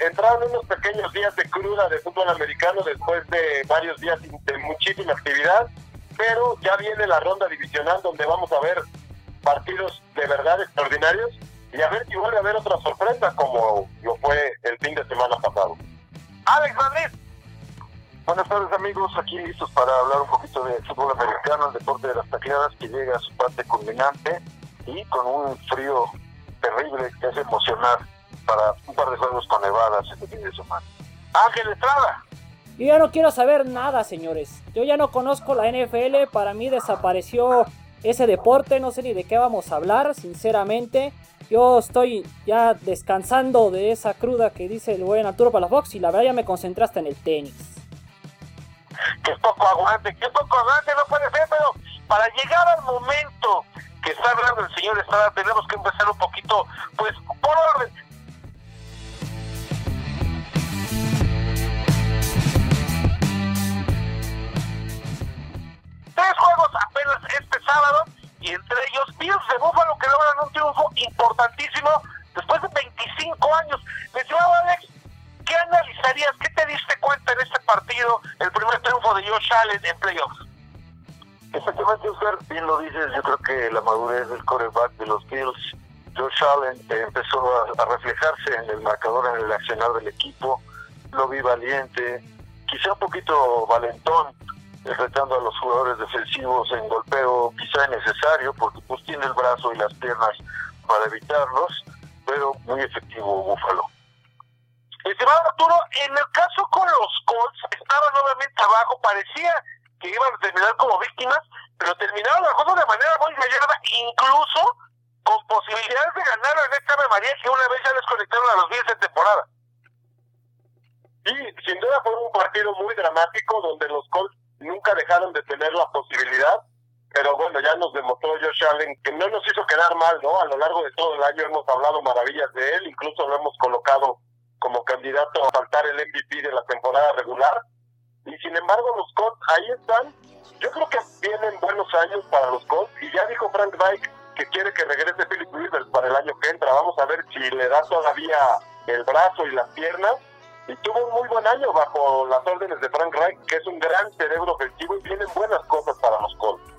entraron unos pequeños días de cruda de fútbol americano después de varios días de muchísima actividad, pero ya viene la ronda divisional donde vamos a ver partidos de verdad extraordinarios y a ver si vuelve a haber otra sorpresa como lo fue el fin de semana pasado. Alex Madrid. Buenas tardes amigos, aquí listos para hablar un poquito de fútbol americano, el deporte de las taqueadas que llega a su parte culminante y con un frío terrible que hace emocionar para un par de juegos con nevadas este fin de semana. Ángel Estrada. Yo ya no quiero saber nada, señores. Yo ya no conozco la NFL, para mí desapareció ese deporte, no sé ni de qué vamos a hablar, sinceramente. Yo estoy ya descansando de esa cruda que dice el buen Arturo Palafox y la verdad ya me concentré hasta en el tenis que poco aguante, que poco aguante, no puede ser, pero para llegar al momento que está hablando el señor Estrada, tenemos que empezar un poquito, pues, por orden. Tres juegos apenas este sábado, y entre ellos Bills de Búfalo que logran un triunfo importantísimo después de 25 años. Alex, ¿qué analizarías, qué te diste cuenta en este partido, el primer triunfo de Josh Allen en playoffs? Efectivamente, Oscar, bien lo dices, yo creo que la madurez del coreback de los Bills, Josh Allen, eh, empezó a, reflejarse en el marcador, en el accionar del equipo, lo vi valiente, quizá un poquito valentón, retando a los jugadores defensivos en golpeo quizá innecesario, porque pues tiene el brazo y las piernas para evitarlos, pero muy efectivo Búfalo. Estimado Arturo, en el caso con los Colts, estaban nuevamente abajo, parecía que iban a terminar como víctimas, pero terminaron el juego de manera muy gallarda, incluso con posibilidades de ganar en esta María que una vez ya les conectaron a los 10 de temporada. Sí, sin duda fue un partido muy dramático donde los Colts nunca dejaron de tener la posibilidad, pero bueno, ya nos demostró Josh Allen que no nos hizo quedar mal, ¿no? A lo largo de todo el año hemos hablado maravillas de él, incluso lo hemos colocado como candidato a faltar el MVP de la temporada regular. Y sin embargo, los Colts ahí están. Yo creo que vienen buenos años para los Colts. Y ya dijo Frank Reich que quiere que regrese Philip Rivers para el año que entra. Vamos a ver si le da todavía el brazo y las piernas. Y tuvo un muy buen año bajo las órdenes de Frank Reich, que es un gran cerebro ofensivo y vienen buenas cosas para los Colts.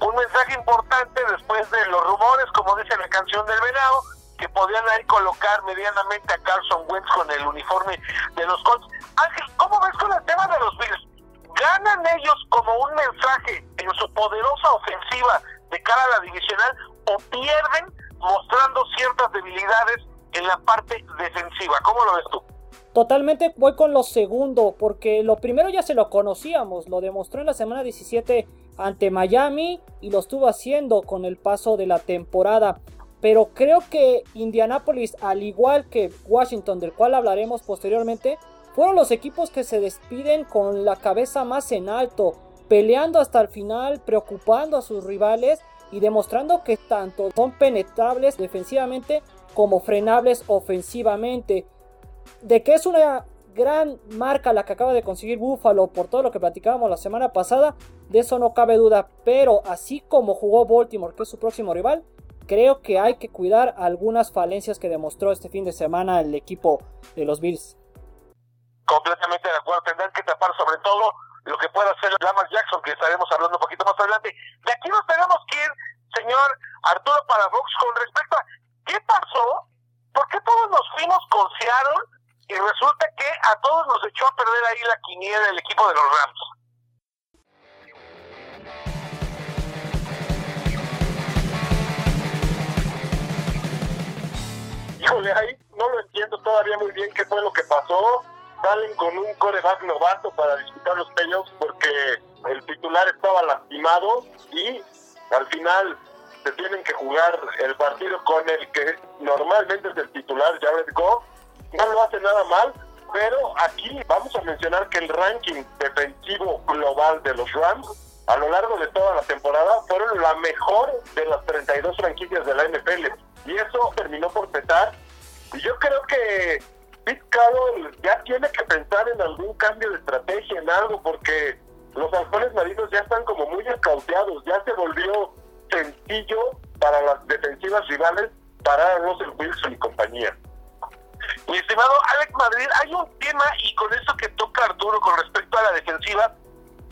Un mensaje importante después de los rumores, como dice la canción del venado, que podían ahí colocar medianamente a Carson Wentz con el uniforme de los Colts. Ángel, ¿cómo ves con el tema de los Bills? ¿Ganan ellos como un mensaje en su poderosa ofensiva de cara a la divisional o pierden mostrando ciertas debilidades en la parte defensiva? ¿Cómo lo ves tú? Totalmente voy con lo segundo, porque lo primero ya se lo conocíamos, lo demostró en la semana 17 ante Miami y lo estuvo haciendo con el paso de la temporada. Pero creo que Indianapolis, al igual que Washington, del cual hablaremos posteriormente, fueron los equipos que se despiden con la cabeza más en alto, peleando hasta el final, preocupando a sus rivales y demostrando que tanto son penetrables defensivamente como frenables ofensivamente. De que es una gran marca la que acaba de conseguir Buffalo por todo lo que platicábamos la semana pasada, de eso no cabe duda, pero así como jugó Baltimore, que es su próximo rival, creo que hay que cuidar algunas falencias que demostró este fin de semana el equipo de los Bills. Completamente de acuerdo, tendrán que tapar sobre todo lo que pueda hacer Lamar Jackson, que estaremos hablando un poquito más adelante. De aquí nos tenemos que ir, señor Arturo Palafox, con respecto a qué pasó, por qué todos nos fuimos con Seattle y resulta que a todos nos echó a perder ahí la quiniela del equipo de los Rams. híjole, ahí no lo entiendo todavía muy bien qué fue lo que pasó. Salen con un coreback novato para disputar los playoffs porque el titular estaba lastimado y al final se tienen que jugar el partido con el que normalmente es el titular, Jared Goff, no lo hace nada mal, pero aquí vamos a mencionar que el ranking defensivo global de los Rams a lo largo de toda la temporada fueron la mejor de las 32 franquicias de la NFL. Y eso terminó por pesar. Y yo creo que Pete Carroll ya tiene que pensar en algún cambio de estrategia, en algo, porque los halcones marinos ya están como muy escauteados, ya se volvió sencillo para las defensivas rivales parar a Russell Wilson y compañía. Mi estimado Alex Madrid, hay un tema y con eso que toca Arturo con respecto a la defensiva,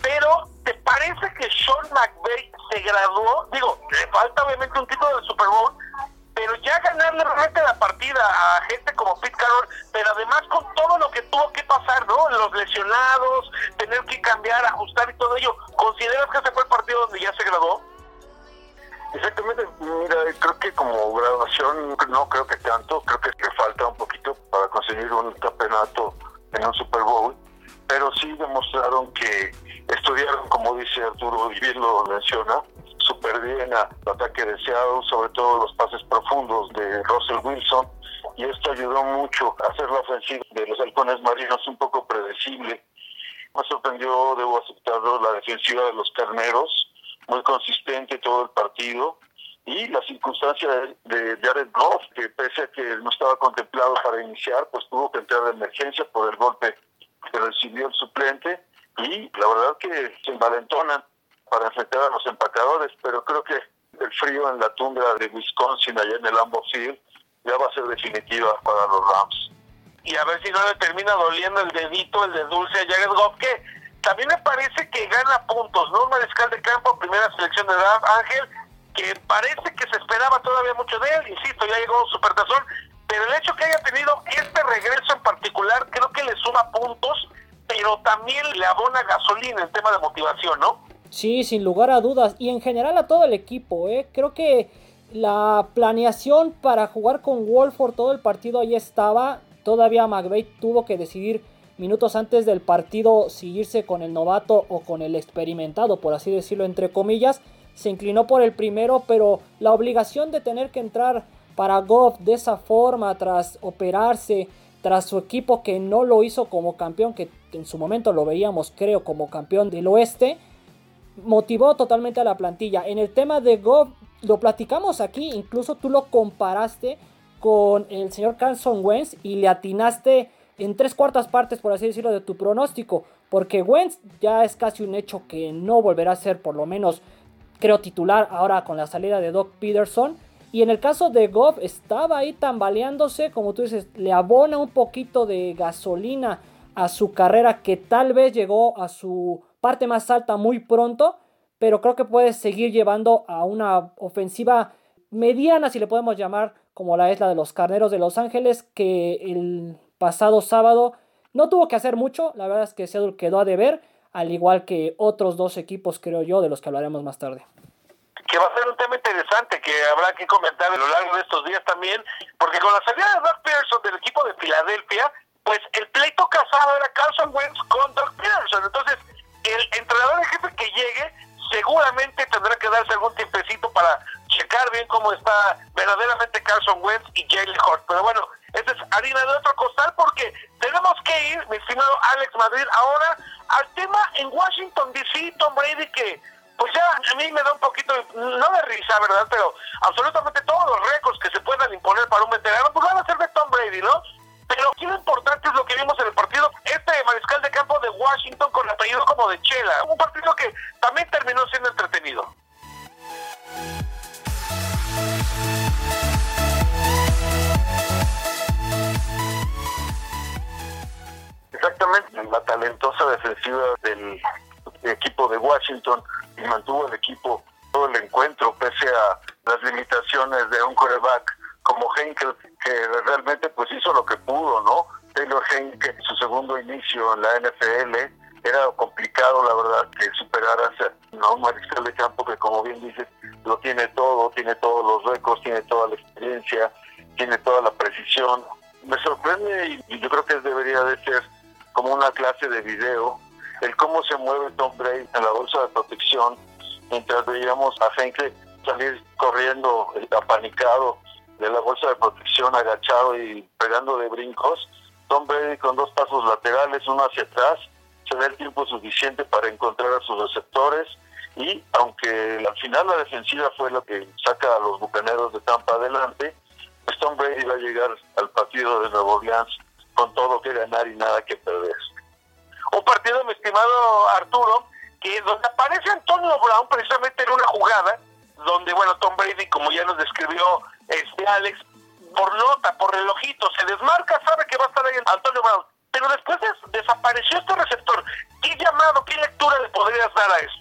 pero ¿te parece que Sean McVay se graduó? Digo, le falta obviamente un título de Super Bowl, pero ya ganarle realmente la partida a gente como Pete Carroll, pero además con todo lo que tuvo que pasar, ¿no? Los lesionados, tener que cambiar, ajustar y todo ello, ¿consideras que ese fue el partido donde ya se graduó? Exactamente, mira, creo que como graduación no creo que tanto, creo que le falta un poquito para conseguir un campeonato en un Super Bowl, pero sí demostraron que estudiaron, como dice Arturo, y bien lo menciona, súper bien al ataque deseado, sobre todo los pases profundos de Russell Wilson, y esto ayudó mucho a hacer la ofensiva de los halcones marinos un poco predecible. Me sorprendió, debo aceptarlo, la defensiva de los carneros, muy consistente todo el partido y la circunstancia de Jared Goff, que pese a que no estaba contemplado para iniciar, pues tuvo que entrar de emergencia por el golpe que recibió el suplente y la verdad que se envalentonan para enfrentar a los empacadores, pero creo que el frío en la tundra de Wisconsin, allá en el Lambeau Field, ya va a ser definitiva para los Rams. Y a ver si no le termina doliendo el dedito, el de dulce a Jared Goff, que también me parece que gana puntos, ¿no? Mariscal de campo, primera selección de draft, Ángel, que parece que se esperaba todavía mucho de él, insisto, ya llegó Supertazón, pero el hecho que haya tenido este regreso en particular, creo que le suma puntos, pero también le abona gasolina en tema de motivación, ¿no? Sí, sin lugar a dudas, y en general a todo el equipo, ¿eh? Creo que la planeación para jugar con Wolford todo el partido ahí estaba, todavía McVeigh tuvo que decidir minutos antes del partido seguirse con el novato o con el experimentado, por así decirlo, entre comillas. Se inclinó por el primero, pero la obligación de tener que entrar para Goff de esa forma, tras operarse, tras su equipo que no lo hizo como campeón, que en su momento lo veíamos, creo, como campeón del oeste, motivó totalmente a la plantilla. En el tema de Goff, lo platicamos aquí, incluso tú lo comparaste con el señor Carson Wentz y le atinaste en tres cuartas partes, por así decirlo, de tu pronóstico. Porque Wentz ya es casi un hecho que no volverá a ser, por lo menos, creo, titular ahora con la salida de Doc Peterson. Y en el caso de Goff, estaba ahí tambaleándose, como tú dices, le abona un poquito de gasolina a su carrera que tal vez llegó a su parte más alta muy pronto, pero creo que puede seguir llevando a una ofensiva mediana, si le podemos llamar, como la es la de los Carneros de Los Ángeles, que el pasado sábado. No tuvo que hacer mucho, la verdad es que Seattle quedó a deber, al igual que otros dos equipos, creo yo, de los que hablaremos más tarde. Que va a ser un tema interesante que habrá que comentar a lo largo de estos días también, porque con la salida de Doug Peterson del equipo de Filadelfia, pues el pleito casado era Carson Wentz con Doug Peterson. Entonces, el entrenador de jefe que llegue seguramente tendrá que darse algún tiempecito para checar bien cómo está verdaderamente Carson Wentz y Jalen Hort. Pero bueno, esa es harina de otro costal porque tenemos que ir, mi estimado Alex Madrid, ahora al tema en Washington DC, Tom Brady, que pues ya a mí me da un poquito, no de risa, ¿verdad? Pero absolutamente todos los récords que se puedan imponer para un veterano, pues van a ser de Tom Brady, ¿no? Pero aquí lo importante es lo que vimos en el partido, este mariscal de campo de Washington con apellido como de Chela, tiene toda la precisión. Me sorprende y yo creo que debería de ser como una clase de video, el cómo se mueve Tom Brady en la bolsa de protección, mientras veíamos a gente salir corriendo eh, apanicado de la bolsa de protección agachado y pegando de brincos. Tom Brady con dos pasos laterales, uno hacia atrás, se da el tiempo suficiente para encontrar a sus receptores y aunque al final la defensiva fue lo que saca a los bucaneros de Tampa adelante, pues Tom Brady va a llegar al partido de Nuevo Orleans con todo que ganar y nada que perder. Un partido, mi estimado Arturo, que donde aparece Antonio Brown precisamente en una jugada donde, bueno, Tom Brady, como ya nos describió este Alex, por nota, por relojito, se desmarca, sabe que va a estar ahí Antonio Brown, pero después desapareció este receptor. ¿Qué llamado, qué lectura le podrías dar a esto?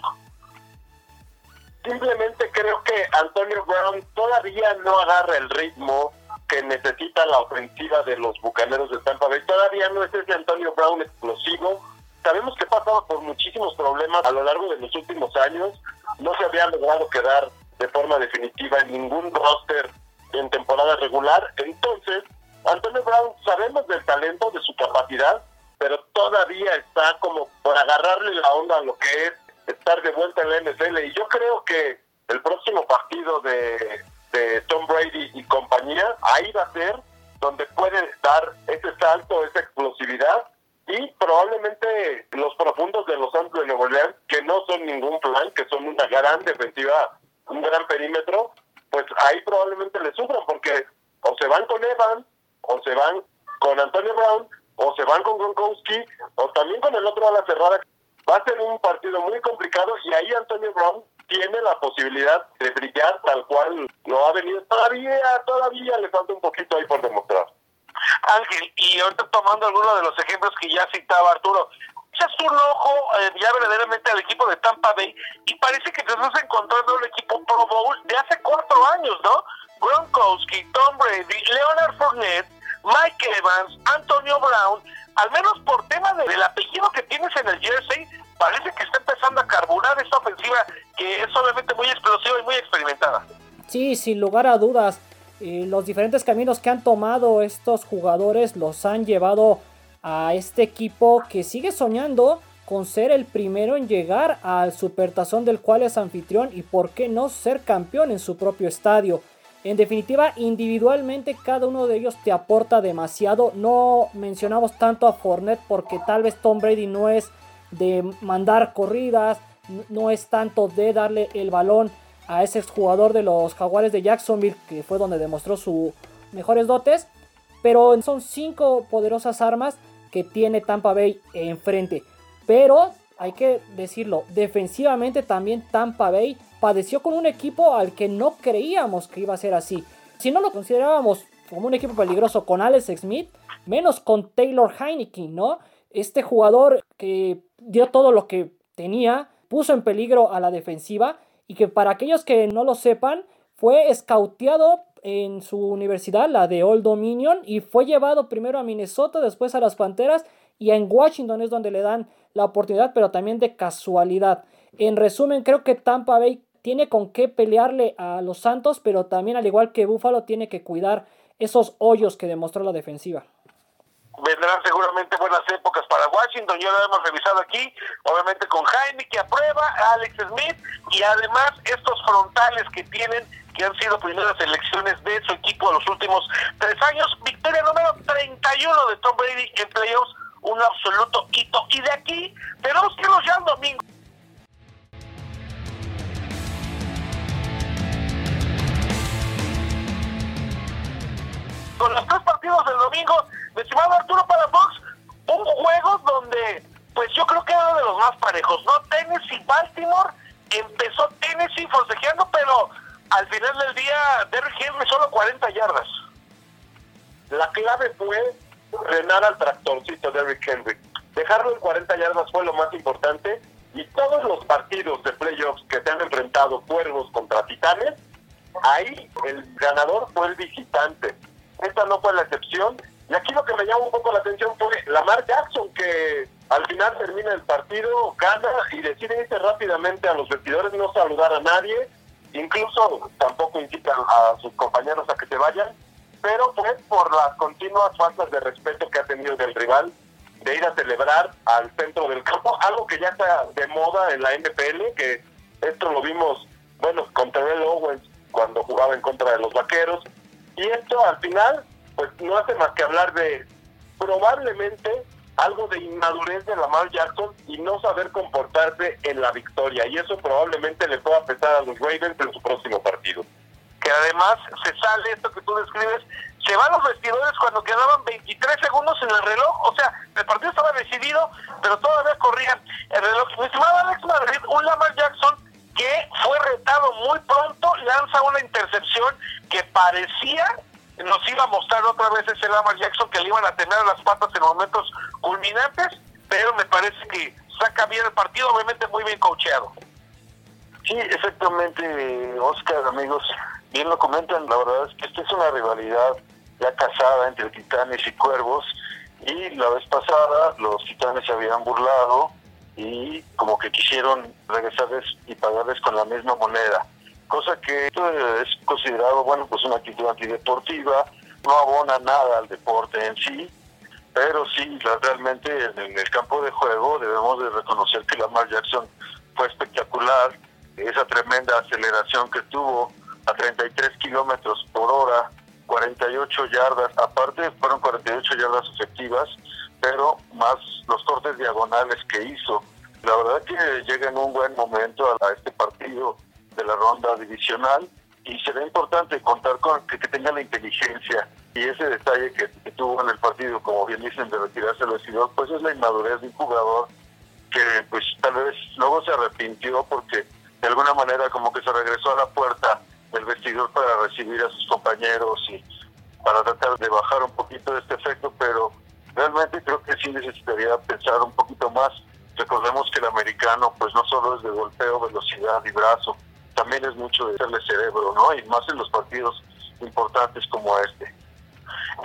Simplemente creo que Antonio Brown todavía no agarra el ritmo que necesita la ofensiva de los Bucaneros de Tampa Bay. Todavía no es ese Antonio Brown explosivo. Sabemos que ha pasado por muchísimos problemas a lo largo de los últimos años. No se había logrado quedar de forma definitiva en ningún roster en temporada regular. Entonces, Antonio Brown sabemos del talento, de su capacidad, pero todavía está como por agarrarle la onda a lo que es estar de vuelta en la NFL. Y yo creo que el próximo partido de, de Tom Brady y compañía, ahí va a ser donde puede dar ese salto, esa explosividad y probablemente los profundos de los Santos de Nuevo León, que no son ningún plan, que son una gran defensiva, un gran perímetro, pues ahí probablemente le sufran porque o se van con Evan, o se van con Antonio Brown, o se van con Gronkowski, o también con el otro a la cerrada. Va a ser un partido muy complicado y ahí Antonio Brown tiene la posibilidad de brillar tal cual lo ha venido. Todavía, todavía le falta un poquito ahí por demostrar. Ángel, y ahorita tomando algunos de los ejemplos que ya citaba Arturo, echas un ojo eh, ya verdaderamente al equipo de Tampa Bay y parece que te estás encontrando un equipo Pro Bowl de hace cuatro años, ¿no? Gronkowski, Tom Brady, Leonard Fournette, Mike Evans, Antonio Brown, al menos por tema del apellido que tienes en el jersey, parece que está empezando a carburar esta ofensiva que es obviamente muy explosiva y muy experimentada. Sí, sin lugar a dudas. Eh, los diferentes caminos que han tomado estos jugadores los han llevado a este equipo que sigue soñando con ser el primero en llegar al supertazón del cual es anfitrión y por qué no ser campeón en su propio estadio. En definitiva, individualmente cada uno de ellos te aporta demasiado. No mencionamos tanto a Fournette porque tal vez Tom Brady no es de mandar corridas, no es tanto de darle el balón a ese jugador de los Jaguares de Jacksonville, que fue donde demostró sus mejores dotes. Pero son cinco poderosas armas que tiene Tampa Bay enfrente. Pero hay que decirlo, defensivamente también Tampa Bay padeció con un equipo al que no creíamos que iba a ser así. Si no lo considerábamos como un equipo peligroso con Alex Smith, menos con Taylor Heineken, ¿no? Este jugador que dio todo lo que tenía, puso en peligro a la defensiva y que para aquellos que no lo sepan, fue escauteado en su universidad, la de Old Dominion, y fue llevado primero a Minnesota, después a las Panteras, y en Washington es donde le dan la oportunidad, pero también de casualidad. En resumen, creo que Tampa Bay tiene con qué pelearle a los Santos, pero también al igual que Buffalo tiene que cuidar esos hoyos que demostró la defensiva. Vendrán seguramente buenas épocas para Washington, ya lo hemos revisado aquí, obviamente con Jaime que aprueba, Alex Smith y además estos frontales que tienen, que han sido primeras elecciones de su equipo en los últimos tres años, victoria número 31 de Tom Brady en playoffs, un absoluto hito, y de aquí tenemos que irnos ya domingo. Con los tres partidos del domingo, estimado Arturo para Fox, un juego donde, pues yo creo que era de los más parejos, ¿no? Tennessee, Baltimore, empezó Tennessee forcejeando, pero al final del día Derrick Henry solo 40 yardas. La clave fue frenar al tractorcito Derrick Henry. Dejarlo en 40 yardas fue lo más importante y todos los partidos de playoffs que se han enfrentado cuervos contra titanes, ahí el ganador fue el visitante. Esta no fue la excepción. Y aquí lo que me llama un poco la atención fue Lamar Jackson, que al final termina el partido, gana y decide irse rápidamente a los vestidores, no saludar a nadie, incluso tampoco incita a sus compañeros a que se vayan, pero fue por las continuas faltas de respeto que ha tenido del rival, de ir a celebrar al centro del campo, algo que ya está de moda en la NFL, que esto lo vimos, bueno, con Terrell Owens cuando jugaba en contra de los vaqueros, Y esto al final, pues no hace más que hablar de probablemente algo de inmadurez de Lamar Jackson y no saber comportarse en la victoria. Y eso probablemente le pueda pesar a los Ravens en su próximo partido. Que además se sale esto que tú describes, se van los vestidores cuando quedaban 23 segundos en el reloj. O sea, el partido estaba decidido, pero todavía corría el reloj. Mi estimado Alex Madrid, un Lamar Jackson que fue retado muy pronto, lanza una intercepción que parecía nos iba a mostrar otra vez ese Lamar Jackson que le iban a tener las patas en momentos culminantes, pero me parece que saca bien el partido, obviamente muy bien coacheado. Sí, exactamente, Oscar, amigos, bien lo comentan, la verdad es que esta es una rivalidad ya casada entre titanes y cuervos, y la vez pasada los titanes se habían burlado y como que quisieron regresarles y pagarles con la misma moneda. Cosa que es considerado, bueno, pues una actitud antideportiva, no abona nada al deporte en sí, pero sí, realmente en, el campo de juego debemos de reconocer que Lamar Jackson fue espectacular, esa tremenda aceleración que tuvo a 33 kilómetros por hora, 48 yardas, aparte fueron 48 yardas efectivas, pero más los cortes diagonales que hizo. La verdad que llega en un buen momento a este partido de la ronda divisional y será importante contar con que, tenga la inteligencia y ese detalle que, tuvo en el partido, como bien dicen, de retirarse el vestidor, pues es la inmadurez de un jugador que pues tal vez luego se arrepintió porque de alguna manera como que se regresó a la puerta del vestidor para recibir a sus compañeros y para tratar de bajar un poquito de este efecto, pero realmente creo que sí necesitaría pensar un poquito más. Recordemos que el americano pues no solo es de golpeo, velocidad y brazo, también es mucho de hacerle cerebro, ¿no? Y más en los partidos importantes como este.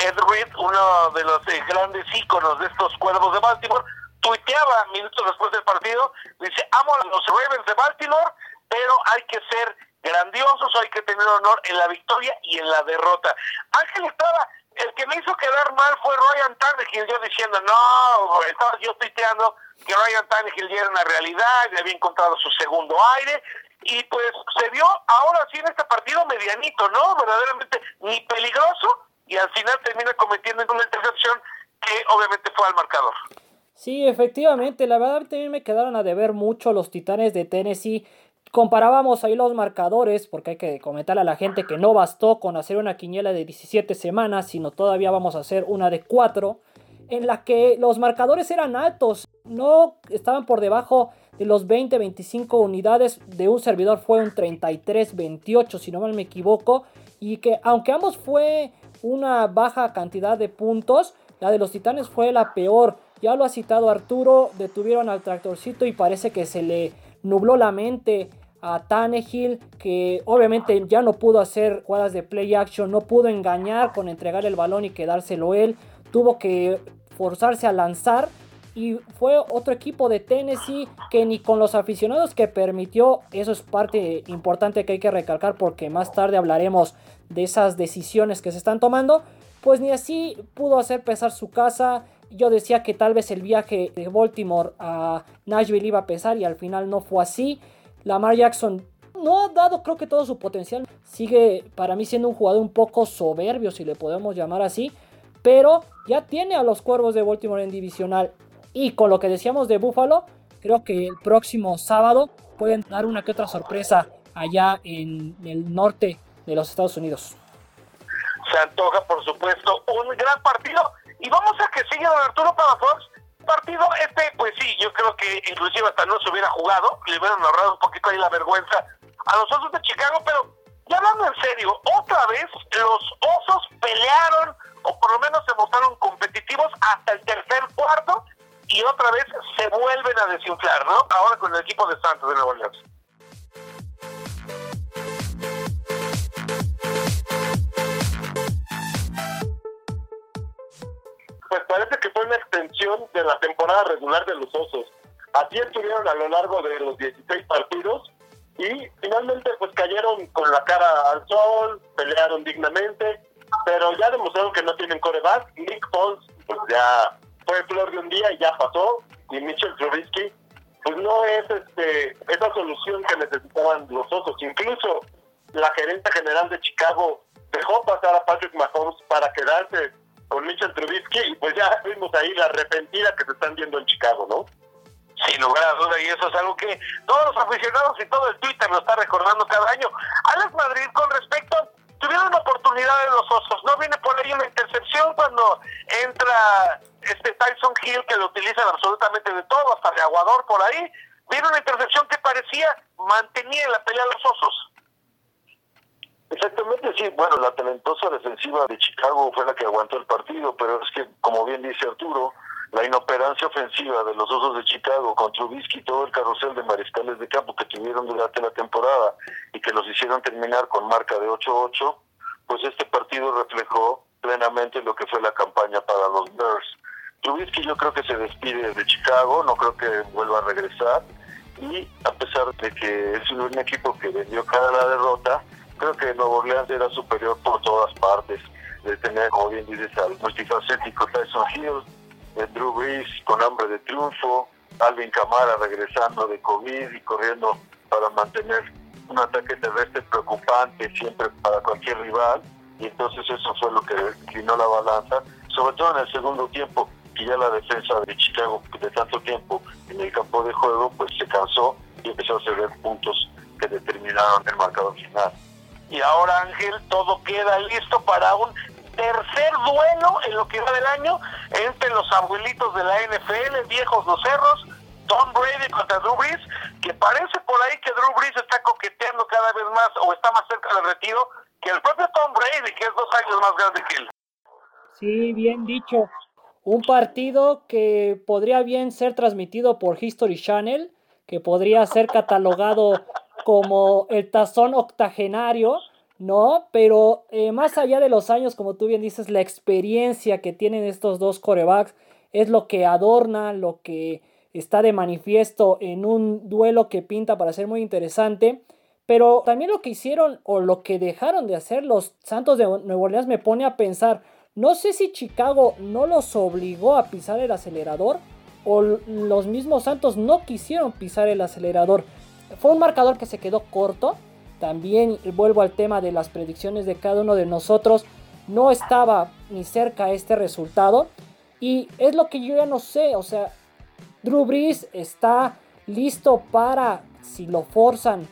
Ed Reed, uno de los eh, grandes íconos de estos cuervos de Baltimore, tuiteaba minutos después del partido, dice, amo a los Ravens de Baltimore, pero hay que ser grandiosos, hay que tener honor en la victoria y en la derrota. Ángel estaba, el que me hizo quedar mal fue Ryan Tannehill, yo diciendo, no, estaba yo tuiteando que Ryan Tannehill ya era una realidad, ya había encontrado su segundo aire, y pues se vio ahora sí en este partido medianito, ¿no? Verdaderamente ni peligroso y al final termina cometiendo una intercepción que obviamente fue al marcador. Sí, efectivamente, la verdad también me quedaron a deber mucho los Titanes de Tennessee. Comparábamos ahí los marcadores, porque hay que comentarle a la gente que no bastó con hacer una quiniela de 17 semanas, sino todavía vamos a hacer una de 4, en la que los marcadores eran altos, no estaban por debajo de los 20, 25 unidades de un servidor fue un 33, 28, si no mal me equivoco. Y que aunque ambos fue una baja cantidad de puntos, la de los titanes fue la peor. Ya lo ha citado Arturo, detuvieron al tractorcito y parece que se le nubló la mente a Tannehill, que obviamente ya no pudo hacer jugadas de play action, no pudo engañar con entregar el balón y quedárselo él, tuvo que forzarse a lanzar y fue otro equipo de Tennessee que ni con los aficionados que permitió, eso es parte importante que hay que recalcar porque más tarde hablaremos de esas decisiones que se están tomando, pues ni así pudo hacer pesar su casa. Yo decía que tal vez el viaje de Baltimore a Nashville iba a pesar y al final no fue así. Lamar Jackson no ha dado creo que todo su potencial. Sigue para mí siendo un jugador un poco soberbio si le podemos llamar así. Pero ya tiene a los cuervos de Baltimore en divisional y con lo que decíamos de Buffalo, creo que el próximo sábado pueden dar una que otra sorpresa allá en el norte de los Estados Unidos. Se antoja, por supuesto, un gran partido. Y vamos a que siga don Arturo Palafox. Partido este, pues sí, yo creo que inclusive hasta no se hubiera jugado, le hubieran ahorrado un poquito ahí la vergüenza a los Osos de Chicago, pero ya hablando en serio, otra vez los Osos pelearon, o por lo menos se mostraron competitivos hasta el tercer cuarto, y otra vez se vuelven a desinflar, ¿no? Ahora con el equipo de Santos de Nueva Orleans. Pues parece que fue una extensión de la temporada regular de los Osos. Así estuvieron a lo largo de los 16 partidos y finalmente pues cayeron con la cara al sol, pelearon dignamente, pero ya demostraron que no tienen coreback. Nick Foles pues ya fue flor de un día y ya pasó. Y Mitchell Trubisky, pues no es este esa solución que necesitaban los osos. Incluso la gerente general de Chicago dejó pasar a Patrick Mahomes para quedarse con Mitchell Trubisky y pues ya vimos ahí la arrepentida que se están viendo en Chicago, ¿no? Sin lugar a duda, y eso es algo que todos los aficionados y todo el Twitter lo está recordando cada año. Alex Madrid, con respecto, tuvieron una oportunidad de los osos, no viene por ahí una intercepción cuando entra este Tyson Hill que lo utilizan absolutamente de todo, hasta de aguador por ahí, viene una intercepción que parecía mantenía en la pelea a los osos. Exactamente, sí. Bueno, la talentosa defensiva de Chicago fue la que aguantó el partido, pero es que, como bien dice Arturo, la inoperancia ofensiva de los Osos de Chicago con Trubisky y todo el carrusel de mariscales de campo que tuvieron durante la temporada y que los hicieron terminar con marca de 8-8, pues este partido reflejó plenamente lo que fue la campaña para los Bears. Trubisky yo creo que se despide de Chicago, no creo que vuelva a regresar y a pesar de que es un equipo que vendió cada la derrota, creo que Nuevo Orleans era superior por todas partes, de tener, como bien dices, al multifacético Tyson Hill, de Drew Brees con hambre de triunfo, Alvin Camara regresando de COVID y corriendo para mantener un ataque terrestre preocupante siempre para cualquier rival, y entonces eso fue lo que inclinó la balanza, sobre todo en el segundo tiempo, que ya la defensa de Chicago de tanto tiempo en el campo de juego, pues se cansó y empezó a ceder puntos que determinaron el marcador final. Y ahora Ángel, todo queda listo para un tercer duelo en lo que va del año entre los abuelitos de la NFL, viejos los cerros, Tom Brady contra Drew Brees, que parece por ahí que Drew Brees está coqueteando cada vez más o está más cerca del retiro que el propio Tom Brady, que es dos años más grande que él. Sí, bien dicho. Un partido que podría bien ser transmitido por History Channel, que podría ser catalogado como el tazón octogenario, ¿no? Pero eh, más allá de los años, como tú bien dices, la experiencia que tienen estos dos corebacks es lo que adorna, lo que está de manifiesto en un duelo que pinta para ser muy interesante. Pero también lo que hicieron o lo que dejaron de hacer los Santos de Nueva Orleans me pone a pensar, no sé si Chicago no los obligó a pisar el acelerador o los mismos Santos no quisieron pisar el acelerador. Fue un marcador que se quedó corto. También vuelvo al tema de las predicciones de cada uno de nosotros. No estaba ni cerca este resultado. Y es lo que yo ya no sé. O sea, Drew Brees está listo para, si lo forzan,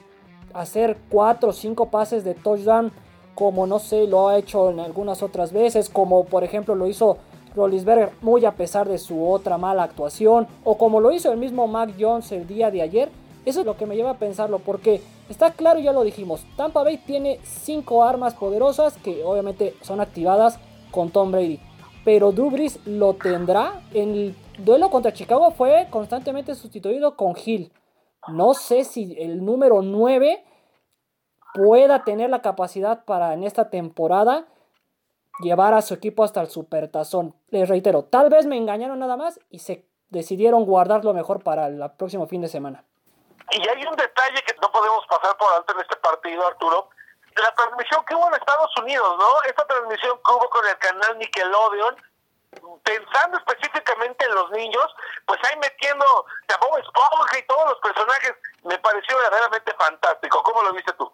hacer 4 o 5 pases de touchdown. Como no sé, lo ha hecho en algunas otras veces. Como por ejemplo lo hizo Rollinsberger muy a pesar de su otra mala actuación. O como lo hizo el mismo Mac Jones el día de ayer. Eso es lo que me lleva a pensarlo porque está claro, ya lo dijimos, Tampa Bay tiene cinco armas poderosas que obviamente son activadas con Tom Brady. Pero Drew lo tendrá. En el duelo contra Chicago fue constantemente sustituido con Hill. No sé si el número 9 pueda tener la capacidad para en esta temporada llevar a su equipo hasta el supertazón. Les reitero, tal vez me engañaron nada más y se decidieron guardarlo mejor para el próximo fin de semana. Y hay un detalle que no podemos pasar por alto en este partido, Arturo. La transmisión que hubo en Estados Unidos, ¿no? Esta transmisión que hubo con el canal Nickelodeon, pensando específicamente en los niños, pues ahí metiendo a Bob Esponja y todos los personajes, me pareció verdaderamente fantástico. ¿Cómo lo viste tú?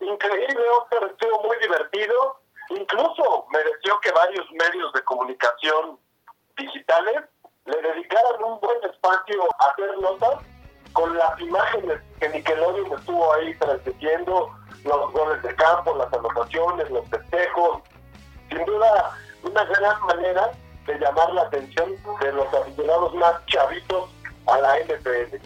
Increíble, Oscar, estuvo muy divertido. Incluso mereció que varios medios de comunicación digitales le dedicaran un buen espacio a hacer notas con las imágenes que Nickelodeon estuvo ahí transmitiendo, los goles de campo, las anotaciones, los festejos. Sin duda, una gran manera de llamar la atención de los aficionados más chavitos a la NFL.